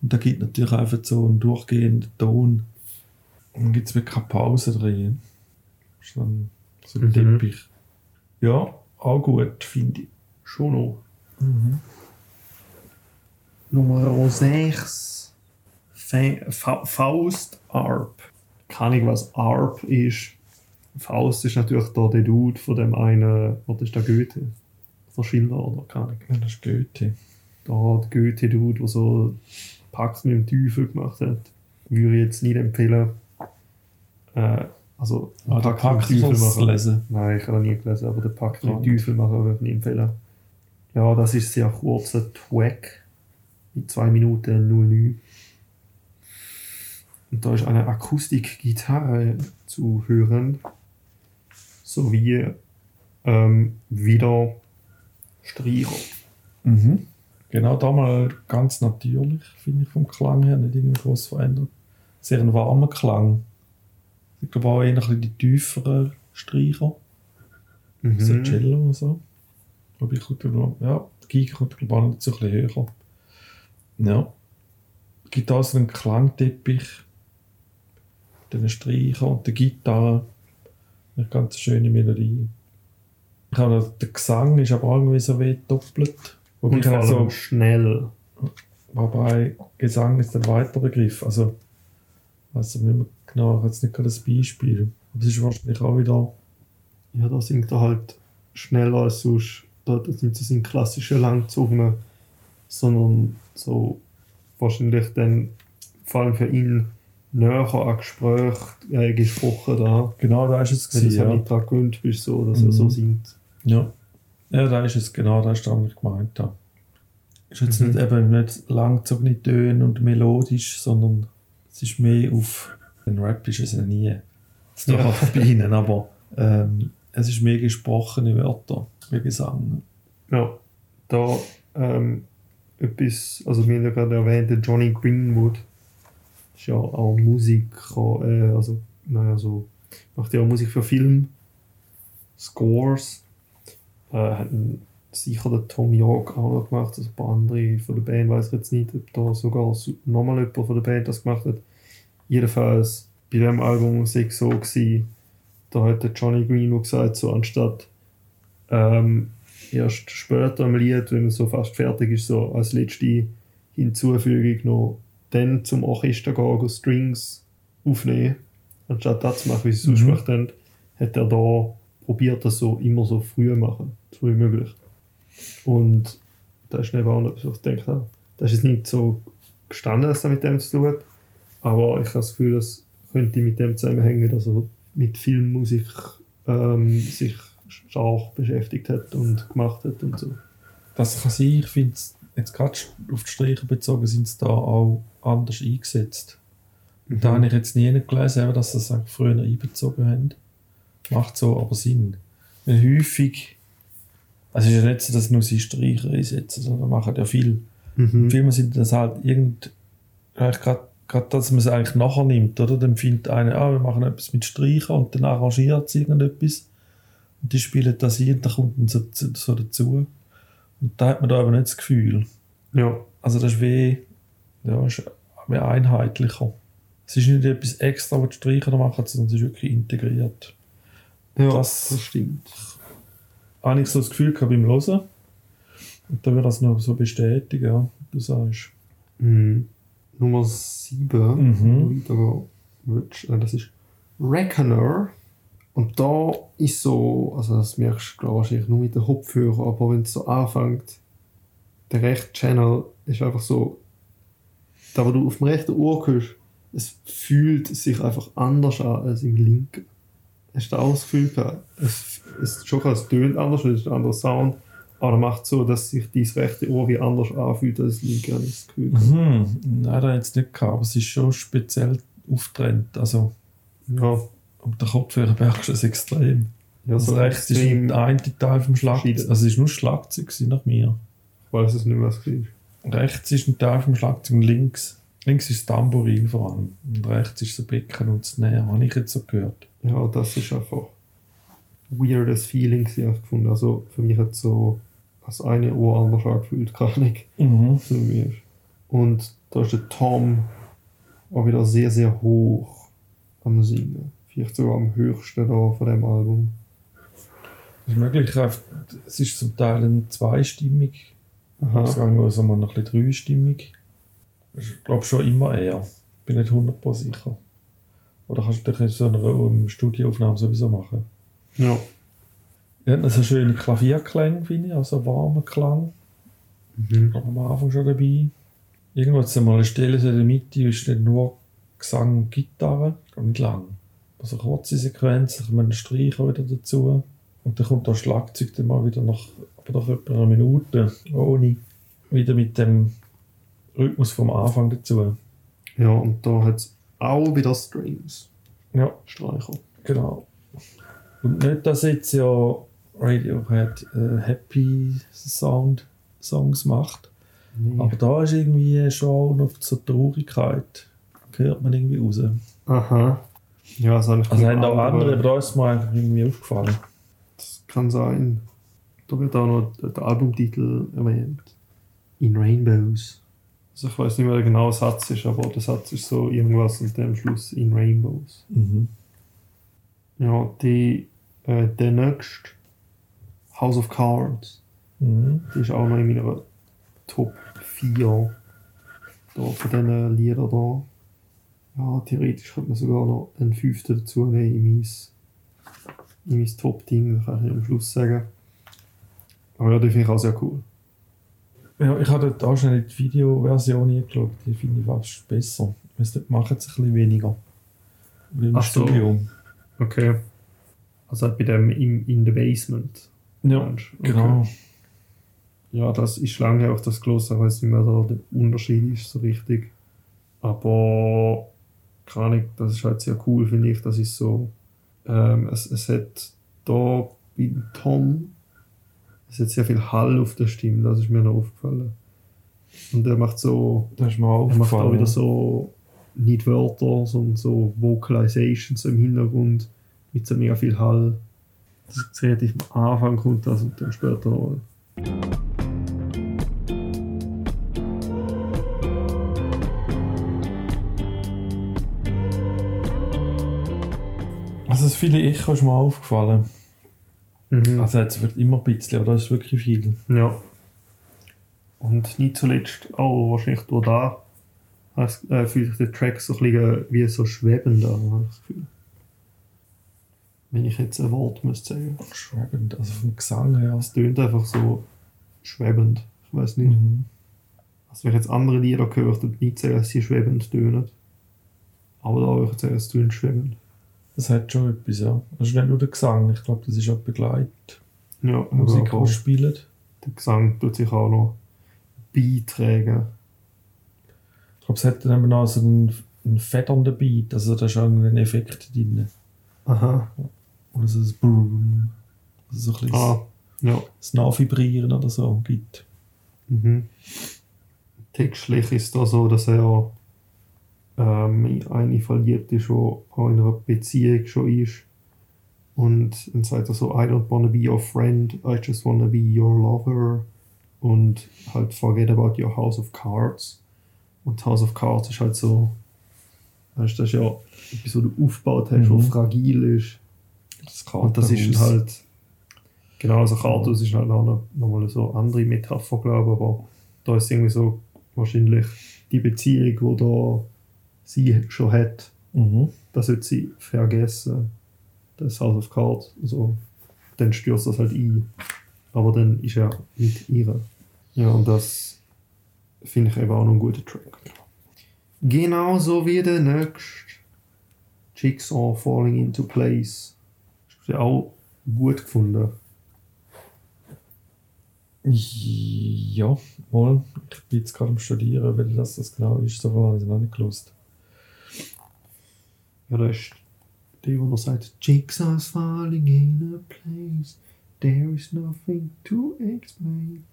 Und da gibt natürlich einfach so einen durchgehenden Ton. Und dann gibt es wirklich keine Pause drin. Das ist dann so ein Mhm. Teppich. Ja, auch gut, finde ich. Schon noch. Mhm. Nummer 6. Fa Fa Faust Arp. Keine Ahnung, was Arp ist. Faust ist natürlich da der Dude von dem einen, was ist der Goethe? Von Schiller oder keine Ahnung. Ja, das ist Goethe. Da der Goethe-Dude, der so Pakt mit dem Teufel gemacht hat. Würde ich jetzt nicht empfehlen. Äh, also, Ah, der Pakt sollst du lesen. Nein, ich habe nie gelesen, aber den Pakt mit dem Teufel machen würde ich nicht empfehlen. Ja, das ist sehr kurzer Track. In 2 Minuten 09. Und da ist eine Akustikgitarre zu hören. Sowie ähm, wieder Streicher. Mhm. Genau da mal ganz natürlich, finde ich, vom Klang her, nicht irgendwie groß verändert. Sehr ein warmer Klang. Ich glaube auch eher ein die tieferen Streicher, so Mhm. Cello und so. Aber ich noch, ja, die Giga kommt glaube ich auch noch dazu ein bisschen höher. Ja. Gibt da so einen Klangteppich, den Streicher und der Gitarre. Eine ganz schöne Melodie. Ich habe der Gesang ist aber irgendwie so wie doppelt. Wobei Und ich vor halt allem so, schnell. wobei Gesang ist ein weiter Begriff. Also, weiß ich nicht mehr genau, ich habe jetzt nicht gerade das Beispiel. Aber es ist wahrscheinlich auch wieder, Ja, da singt er halt schneller als sonst. Da, das sind so sind klassische Langzungen, sondern so wahrscheinlich dann vor allem für ihn näher Gespräch äh, gesprochen da. genau da ist es Wenn du gewesen, ja. nicht daran gewöhnt bist, so, dass er Mhm. so singt. Ja. Ja, da ist es, genau, da ist das, was ich gemeint habe. Ist jetzt Mhm. nicht eben nicht langzogene Töne und melodisch, sondern es ist mehr auf, ein Rap ist es ja nie, zu Ja. bei ihnen, aber ähm, es ist mehr gesprochene Wörter, wie Gesang. Ja, da ähm, etwas, also wir haben ja gerade erwähnt, Johnny Greenwood ist ja auch Musiker, äh, also naja, so, macht ja auch Musik für Film, Scores, äh, hat sicher der Tom York auch noch gemacht, also ein paar andere von der Band, weiß ich jetzt nicht, ob da sogar so- nochmal jemand von der Band das gemacht hat. Jedenfalls, bei dem Album war es so, gewesen, da hat der Johnny Greenwood gesagt, so anstatt ähm, erst später im Lied, wenn man so fast fertig ist, so als letzte Hinzufügung noch dann zum Orchester gehen, gehen Strings aufnehmen, anstatt das zu machen, wie sie sonst Mhm. gemacht hat er da probiert, das so immer so früh machen, so früh wie möglich. Und da ist eben auch etwas, was ich gedacht habe. Das ist nicht so gestanden, dass er mit dem zu tun hat, aber ich habe das Gefühl, das könnte mit dem zusammenhängen, dass er mit Filmmusik ähm, sich stark beschäftigt hat und gemacht hat und so. Das kann sein, ich finde, jetzt gerade auf die Streicher bezogen, sind sie da auch anders eingesetzt. Da habe ich jetzt nie gelesen, eben, dass sie das früher einbezogen haben. Macht so aber Sinn. Weil häufig, also es ist ja nicht so, dass nur sie Streicher einsetzen, sondern machen ja viel. Mhm. Filme sind das halt irgend, gerade, gerade dass man es eigentlich nachher nimmt, oder? Dann findet einer, ah, wir machen etwas mit Streicher und dann arrangiert es irgendetwas. Und die spielen das ein und dann kommt dann so, so dazu. Und da hat man da aber nicht das Gefühl. Ja, Also das ist wie, ja, ist wie einheitlicher. Es ist nicht etwas extra, was die Streicher machen, sondern es ist wirklich integriert. ja Das- das, stimmt. Habe ich so das Gefühl gehabt beim Hören. Und dann wird das noch so bestätigen, ja, du sagst. Mhm. Nummer 7, Mhm. da willst, äh, das ist Reckoner. Und da ist so, also das merkst du klar wahrscheinlich nur mit den Kopfhörern, aber wenn es so anfängt, der rechte Channel ist einfach so, da wo du auf dem rechten Ohr hörst, es fühlt sich einfach anders an als im linken. Hast du auch das Gefühl gehabt? Es, es, schon es tönt anders, es ist ein anderer Sound, aber er macht so, dass sich dein rechte Ohr wie anders anfühlt als das linke, habe ich das Gefühl. Mhm. Nein, das jetzt nicht gehabt, aber es ist schon speziell aufgetrennt. Also, Ja, auf der Kopfhörer merkst du es extrem. ja Also so rechts ist extrem. der eine Teil vom Schlagzeug. Also es ist nur Schlagzeug nach mir. Ich weiß es nicht was es war. Rechts ist ein Teil vom Schlagzeug und links. Links ist das Tambourin vor allem. Und rechts ist das Becken und das Näher, habe ich jetzt so gehört. Ja, das ist einfach weirdes Feeling, gewesen, habe ich gefunden. Also für mich hat so das eine Ohr anders angefühlt, gar nicht. Mhm. So es ist. Und da ist der Tom auch wieder sehr, sehr hoch am Singen. Vielleicht sogar am höchsten da von dem Album. Das ist möglich. Es ist zum Teil ein zweistimmig. Es Aha. also mal noch ein bisschen dreistimmig. Ich glaube schon immer eher. Bin nicht 100% sicher. Oder kannst du dich in so einer ähm, Studioaufnahme sowieso machen. Ja. Er hat so schöne Klavierklänge, finde ich, also warmer Klang. Mhm. Aber am Anfang schon dabei. Irgendwo hat es mal eine Stelle in der Mitte, ist nicht nur Gesang und Gitarre, nicht lang. Also kurze Sequenz, ich meine Streicher wieder dazu. Und dann kommt das Schlagzeug dann mal wieder nach, aber nach etwa einer Minute, ohne, wieder mit dem Rhythmus vom Anfang dazu. Ja, und da hat es auch wieder Strings. Ja, Streicher. genau. Und nicht, dass jetzt ja Radiohead äh, Happy Sound Songs macht, Nee. aber da ist irgendwie schon noch so Traurigkeit, hört man irgendwie raus. Aha. Ja, das habe ich Also haben auch andere, mir eigentlich irgendwie aufgefallen. Das kann sein. Da wird auch noch der Albumtitel erwähnt. In Rainbows. Also ich weiß nicht mehr, der genaue Satz ist, aber der Satz ist so irgendwas und dann am Schluss In Rainbows. Mhm. Ja, die, äh, der nächste House of Cards, Mhm. die ist auch noch in meiner Top 4 da von diesen Liedern da. Ja, theoretisch könnte man sogar noch einen fünften dazu nehmen in mein, in mein Top-Ding, das kann ich am Schluss sagen. Aber ja, die finde ich auch sehr cool. Ja, ich habe dort auch schnell die Videoversion angeschaut, die finde ich fast besser. Nicht, machen sie ein bisschen weniger. Wie im Ach so. Studio. Okay. Also bei dem in, in the Basement. Ja, meinst du? genau. Ja, das ist lange auch das gelesen, ich weiß nicht mehr, da der Unterschied ist so richtig. Aber keine Ahnung, das ist halt sehr cool, finde ich. Das ist so, ähm, es, es hat da bei Tom, es hat sehr viel Hall auf der Stimme, das ist mir noch aufgefallen. Und er macht so, Das ist mir auch er macht auch wieder so, nicht Wörter, sondern so Vocalizations im Hintergrund mit so mega viel Hall. Das ist relativ am Anfang kommt das und dann später noch. Viele Echo ist mir aufgefallen. Mhm. Also jetzt wird immer ein bisschen, aber das ist wirklich viel. Ja. Und nicht zuletzt auch wahrscheinlich durch da äh, fühlt sich der Track so ein bisschen wie so schwebend an, habe ich das Gefühl. Wenn ich jetzt ein Wort müsste sagen. Schwebend, also vom Gesang her. Es tönt einfach so schwebend. Ich weiß nicht. Mhm. Also wenn ich jetzt andere Lieder gehört würde ich nicht sagen, dass sie schwebend tönen. Aber da würde ich sagen, es tönt schwebend. Das hat schon etwas, ja. Das ist nicht nur der Gesang, ich glaube, das ist auch Begleit. Ja, Musik, die spielt. der Gesang tut sich auch noch beitragen. Ich glaube, es hat dann eben noch so einen, einen feddernden Beat, also da ist irgendein Effekt drin. Aha. Oder so ein Boom. Also so ein bisschen Ah, ja. das Nachvibrieren oder so gibt. Mhm. Textlich ist da so, dass er ähm, in eine verliebt ist, die auch in einer Beziehung schon ist. Und dann sagt er so, I don't wanna be your friend, I just wanna be your lover. Und halt forget about your house of cards. Und House of Cards ist halt so, weißt du, das ist ja etwas, was du aufgebaut hast, Mhm. was fragil ist. Das Und das ist halt. Genau, also Kartus ist halt auch noch, nochmal so eine andere Metapher, glaube ich, aber da ist irgendwie so wahrscheinlich die Beziehung, die da sie schon hat, Mhm. das sollte sie vergessen. Das House of Cards. Also, dann stürzt das halt ein. Aber dann ist er mit ihr. Ja, und das finde ich eben auch noch ein guter Track. Genauso wie der nächste. Jigsaw Falling into Place. Ist ja auch gut gefunden. Ja, mal. Ich bin jetzt gerade am Studieren, weil das, das genau ist. So habe ich noch nicht gewusst. Ja, da ist der, der noch sagt, Jigsaw's falling in a place. There is nothing to explain.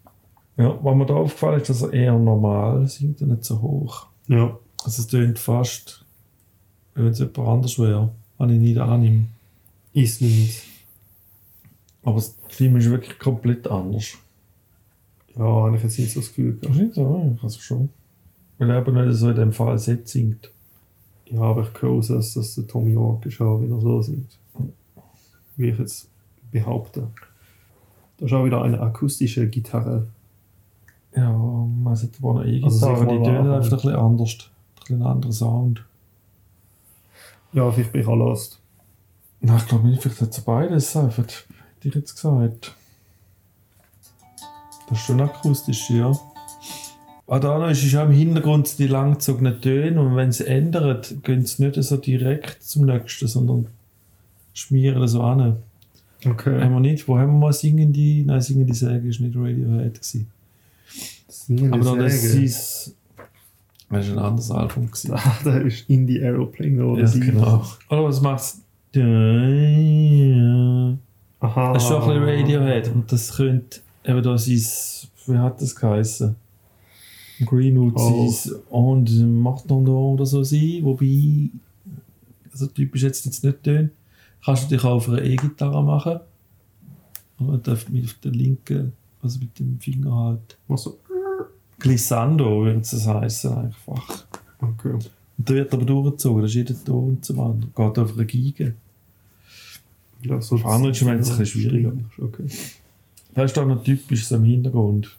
Ja, was mir da aufgefallen ist, dass er eher normal singt und nicht so hoch. Ja, Also es tönt fast, wenn es jemand anders wäre, wenn ich nicht annehme. ist nicht. Aber die Stimme ist wirklich komplett anders. Ja, habe ich jetzt nicht so das Gefühl Das gehabt. ist nicht so, also schon. Weil er aber nicht so in dem Fall singt. Ja, aber ich höre aus, dass das der Tom York ist, auch wenn er so singt. Wie ich jetzt behaupte. Da ist auch wieder eine akustische Gitarre. Ja, man sieht noch Also E-Gitarre, sicher die tönen einfach ein bisschen anders. Ein bisschen ein anderer Sound. Ja, vielleicht bin ich auch lost. Na, ich glaube nicht, vielleicht hat es beides einfach, hätte ich jetzt gesagt. Das ist schon akustisch, ja. Ah, da noch ist es auch im Hintergrund die langgezogenen Töne und wenn sie ändern, gehen sie nicht so direkt zum nächsten, sondern schmieren so an. Okay. Haben wir nicht, wo haben wir mal singende, nein, singende Säge ist nicht Radiohead gewesen. Singen Aber dann das ist das ist ein anderes Album gewesen. Ah, da ist Indie Aeroplane oder Ja, sie. genau. Oder was macht's? Das Aha. ist schon ein bisschen Radiohead und das könnte eben da sein, wie hat das geheißen? Greenwood Oh. und Martin oder so sein, wobei also typisch jetzt jetzt nicht tönen. Kannst du dich auch auf einer E-Gitarre machen. Oder darf mit auf der linken, also mit dem Finger halt. Also, Glissando würde es heißen einfach. okay. Und da wird aber durchgezogen, das ist jeder Ton zum anderen. Geht auf eine Geige. Ja, so Auf anderen Instrumenten ist es ein bisschen schwieriger. Okay. Das ist auch noch typisch so im Hintergrund.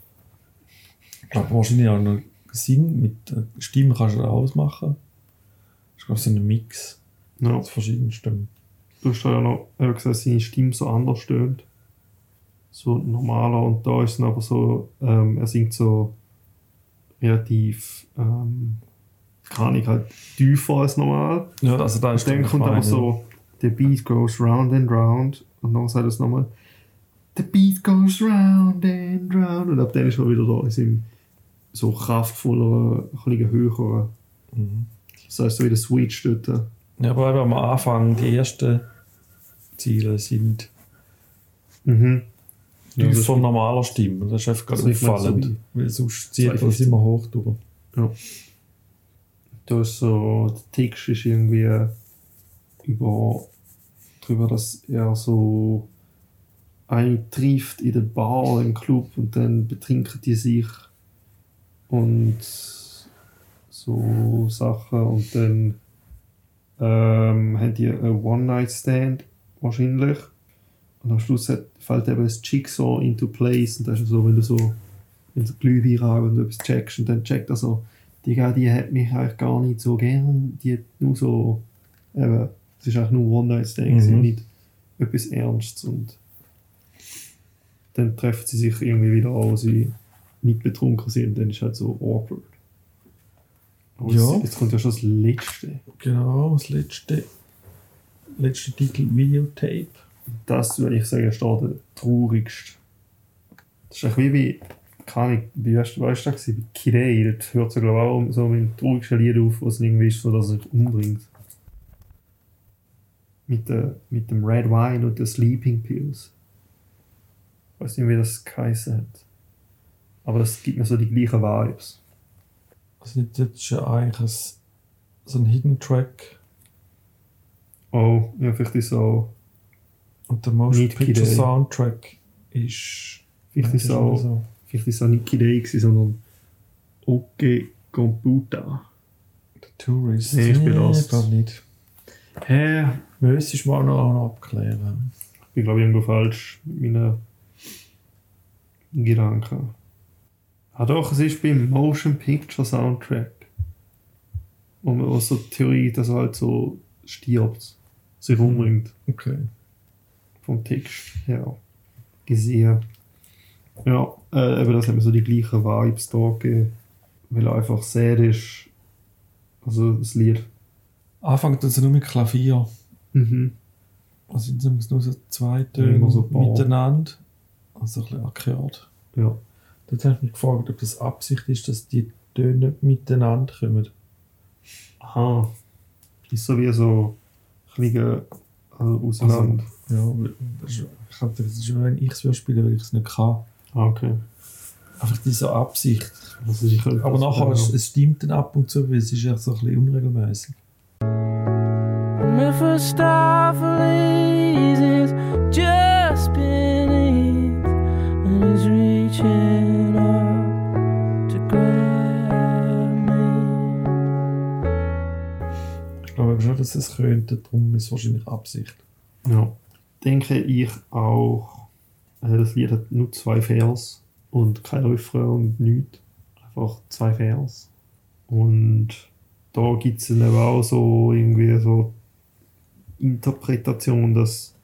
Ich glaube, wahrscheinlich auch noch Sing mit der Stimme kannst du da ausmachen. Ich glaube, so ein Mix Ja. aus verschiedenen Stimmen. Du hast ja noch eben gesagt, dass seine Stimme so anders stöhnt. So normaler und da ist es aber so, ähm, er singt so relativ, ähm, keine Ahnung, halt tiefer als normal. Ja, also da ist dann doch kommt aber so, the beat goes round and round. Und dann sagt er es nochmal, the beat goes round and round. Und ab dann ist er wieder da in seinem so kraftvolleren, ein bisschen höheren. Mhm. Das heißt, so wie der Switch dort. Ja, aber eben am Anfang, die ersten Ziele sind Mhm. Ja, tief das von normaler Stimme. Das ist einfach gerade Also meine, so auffallend. weil sonst zieht das 250. immer hoch durch. Da ist so, der Text ist irgendwie über, darüber, dass er so einen trifft in der Bar, im Club und dann betrinken die sich und so Sachen und dann ähm, haben die einen One-Night-Stand wahrscheinlich und am Schluss hat, fällt eben das Jigsaw into place und das ist so, wenn du so wenn du Glühwein rein und du etwas checkst und dann checkt er so Digga, die hat mich eigentlich gar nicht so gern. Die hat nur so. Eben, es ist eigentlich nur One-Night-Stand, Mhm. nicht etwas Ernstes. Und dann treffen sie sich irgendwie wieder an, sie nicht betrunken sind. Dann ist halt so awkward. Aber Ja. Jetzt, jetzt kommt ja schon das Letzte. Genau, das letzte, letzte Titel Videotape. Das würde ich sagen, ist da der traurigste. Das ist wie bei. Keine Ahnung, wie weißt du, weißt du, bei Kirei, das hört so, glaube ich, auch so mit dem traurigsten Lied auf, was irgendwie ist, so dass er sich umbringt. Mit, der, mit dem Red Wine und den Sleeping Pills. Ich weiß nicht, wie das geheißen hat. Aber das gibt mir so die gleichen Vibes. Also das ist ja eigentlich ein, so ein Hidden Track. Oh, ja, vielleicht ist auch. Und der Motion Nicht Picture Kidei. Soundtrack ist. Vielleicht ist auch. so. Vielleicht ist auch nicht Kirei, gewesen, sondern Okay Computer. Der Tourist. Nee, ich bin lost. Ich glaube nicht. Hä? Müsstest du mal noch, noch abklären. Ich bin, glaube ich, irgendwo falsch mit meinen Gedanken. Ah doch, es ist beim Motion Picture Soundtrack. Wo man auch so die Theorie, dass er halt so stirbt. Sich umbringt. Okay. Vom Text her. Gesehen. Ja, äh, eben das hat mir so die gleichen Vibes da gegeben. Weil er einfach sad ist. Also das Lied. Anfang tut es nur mit Klavier. Mhm. Also sind es nur so zwei Töne so miteinander. Also ein bisschen Akkord. Ja. Dort habe ich mich gefragt, ob das Absicht ist, dass die Töne miteinander kommen. Aha. Ist so wie so Kriege also auseinander. Ja, das ist, ich glaube, das ist, wenn ich es spielen weil ich es nicht kann. Ah, okay. Einfach diese Absicht. Also Aber nachher, es, es stimmt dann ab und zu, weil es ist echt so ein bisschen unregelmäßig. And if a starfleet is just dass es könnte, darum ist es wahrscheinlich Absicht. Ja. Denke ich auch, äh, das Lied hat nur zwei Vers und kein Refrain und nichts. Einfach zwei Vers. Und da gibt es dann eben auch so irgendwie so Interpretation, dass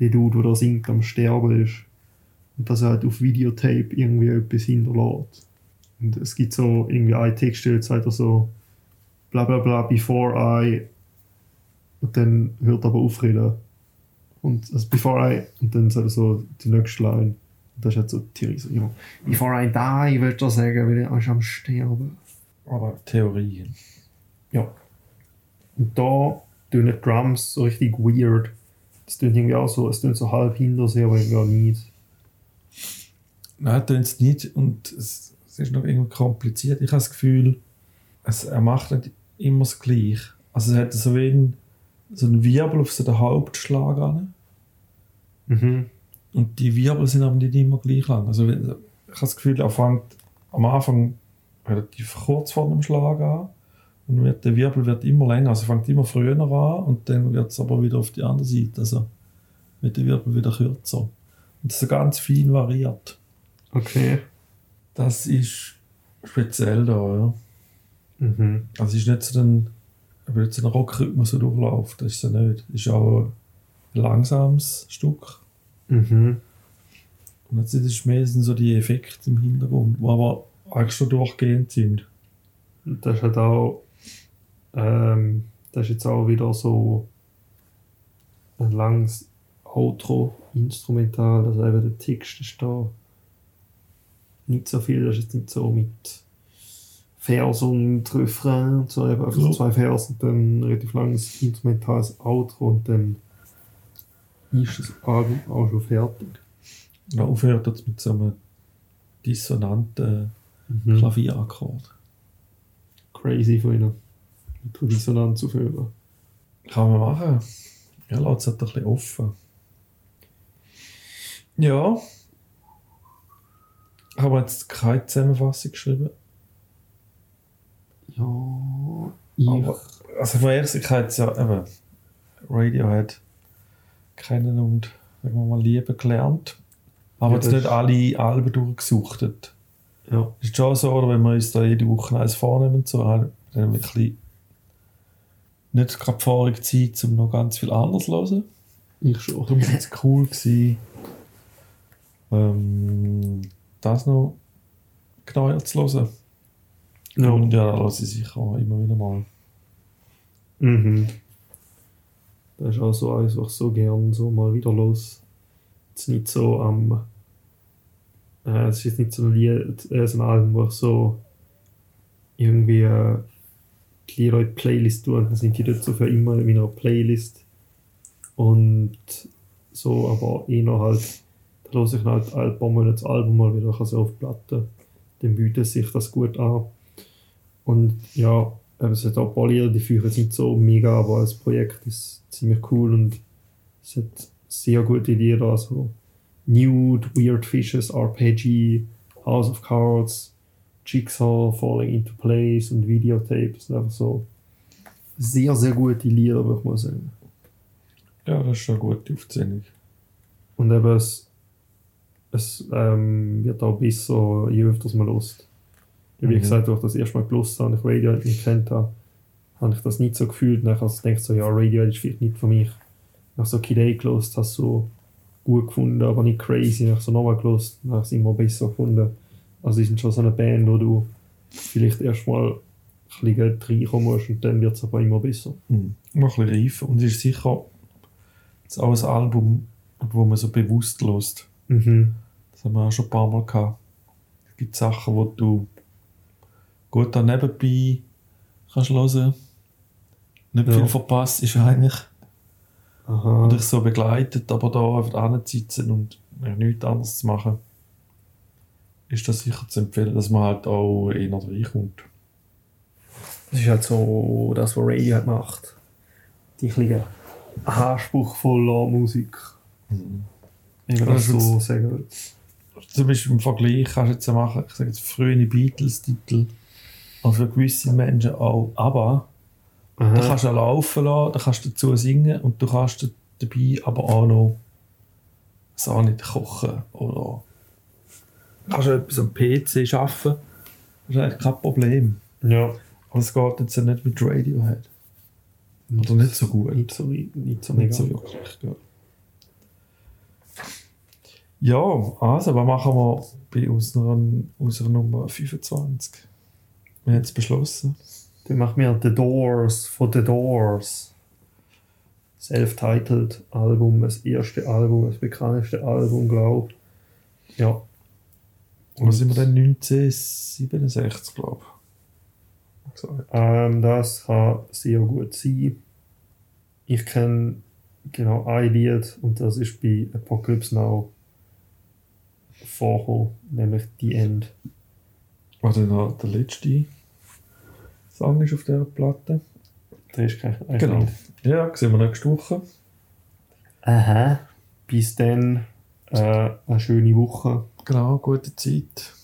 der Dude, der singt, am Sterben ist. Und dass er halt auf Videotape irgendwie etwas hinterlässt. Und es gibt so irgendwie eine Textstelle, sagt er so bla bla bla before I und dann hört er aber aufreden. Und also before I und dann sagt er so die nächste Line. Und das ist halt so Theorie so, ja, before I die, würde er sagen, weil ist am Sterben. Aber Theorien. Ja. Und da tun die Drums so richtig weird. Das tun irgendwie auch so, es tun so halb hinter sich, aber irgendwie auch nicht. Nein, tun es nicht und es, es ist noch irgendwie kompliziert. Ich habe das Gefühl, es, er macht nicht immer das Gleiche. Also es hat so wie ein, so einen Wirbel auf so den Hauptschlag an. Mhm. Und die Wirbel sind aber nicht immer gleich lang. Also ich habe das Gefühl, er fängt am Anfang relativ kurz vor dem Schlag an und wird, der Wirbel wird immer länger. Also fängt immer früher an und dann wird es aber wieder auf die andere Seite. Also wird der Wirbel wieder kürzer. Und das ist ganz fein variiert. Okay. Das ist speziell da, ja. Mhm. Also es ist nicht so ein, aber nicht so ein Rockrhythmus, so durchläuft. Das ist es nicht. Es ist auch ein langsames Stück. Mhm. Und jetzt ist es mehr so die Effekte im Hintergrund, die aber eigentlich schon durchgehend sind. Das ist halt auch, ähm, das ist jetzt auch wieder so ein langes Outro, instrumental, also eben der Text ist da nicht so viel, das ist jetzt nicht so mit Vers und Refrain so, einfach Ja. zwei Vers und dann relativ langes instrumentales Outro und dann ist das Album auch schon fertig. Und aufhört es mit so einem dissonanten Mhm. Klavierakkord. Crazy von ihnen. Mit Dissonanz aufhören. Kann man machen. Ja, lässt es halt ein bisschen offen. Ja. Ich habe jetzt keine Zusammenfassung geschrieben. Ja, ich Aber, also von ehrlich ich habe jetzt ja eben Radiohead kennen und sagen wir mal lieben gelernt. Aber Ja, jetzt nicht alle Alben durchgesuchtet. Ja. Es ist schon so, oder wenn wir uns da jede Woche eins vornehmen, so, haben wir dann ein bisschen nicht gerade vorige Zeit, um noch ganz viel anderes zu hören. Ich schon. Darum war es cool, gewesen, ähm, das noch genauer zu hören. Ja. Und ja, höre ich sicher auch immer wieder mal. Mhm. Das ist auch so eins, was ich so gern so mal wieder los. Jetzt nicht so am. äh, es ist jetzt nicht so ein Lied, äh, so ein Album, wo ich so irgendwie äh, die die Playlist tue. Dann sind die dort so für immer in meiner Playlist. Und so, aber eher halt, da höre ich halt ein paar Monate das Album mal wieder also auf Platte. Dann bietet sich das gut an. Und ja, es hat auch Lieder, die führen jetzt nicht so mega, aber das Projekt ist ziemlich cool und es hat sehr gute Lieder, also Nude, Weird Fishes, RPG, House of Cards, Jigsaw, Falling into Place und Videotapes. sind einfach so sehr, sehr gute Lieder, würde ich mal sagen. Ja, das ist schon eine gute Aufzählung. Und eben es, es ähm, wird auch besser, je öfter man Wie Mhm. gesagt, als ich das erste Mal gelost habe und ich Radiohead nicht kennt habe, habe ich das nicht so gefühlt. Denke ich so, ja, Radiohead ist vielleicht nicht für mich. Nach so Kid A gelost, hast so gut gefunden, aber nicht crazy. Nach so nochmal gelost, habe ich es immer besser gefunden. Also die sind schon so eine Band, wo du vielleicht erstmal ein bisschen reinkommen musst und dann wird es aber immer besser. Mhm. Ein bisschen reif. Und es ist sicher jetzt auch ein Album, wo man so bewusst lost. Mhm. Das haben wir auch schon ein paar Mal gehabt. Es gibt Sachen, wo du gut da nebenbei kannst hören. Nicht Ja. viel verpasst ist eigentlich. Aha. Und dich so begleitet, aber da einfach anzusitzen und ja, nichts anderes zu machen, ist das sicher zu empfehlen, dass man halt auch eher reinkommt. Das ist halt so das, was Radiohead macht. Die kleine anspruchsvolle Musik. Wenn man Ja, das so ist- sagen. Zum Beispiel im Vergleich kannst du jetzt machen, ich sage jetzt frühe Beatles-Titel, und für gewisse Menschen auch ABBA. Da kannst du auch laufen lassen, da kannst du dazu singen und du kannst dabei aber auch noch so nicht kochen oder kannst du etwas am PC arbeiten. Das ist eigentlich kein Problem. Ja. Aber es geht jetzt ja nicht mit Radiohead. Oder nicht so gut. Nicht so, nicht so Nicht so wirklich, ja. Ja, also, was machen wir bei unserer, unserer Nummer 25? Wir haben es beschlossen. Dann machen wir The Doors von The Doors. Self-titled Album, das erste Album, das bekannteste Album, glaube ich. Ja. Was sind wir denn? 1967, glaube ich. Ähm, das kann sehr gut sein. Ich kenne genau ein Lied und das ist bei Apocalypse Now vorgekommen, nämlich The End. Oder noch der letzte Song ist auf dieser Platte. Der ist ein Genau. Lied. Ja, sehen wir nächste Woche. Aha. Bis dann, äh, eine schöne Woche. Genau, gute Zeit.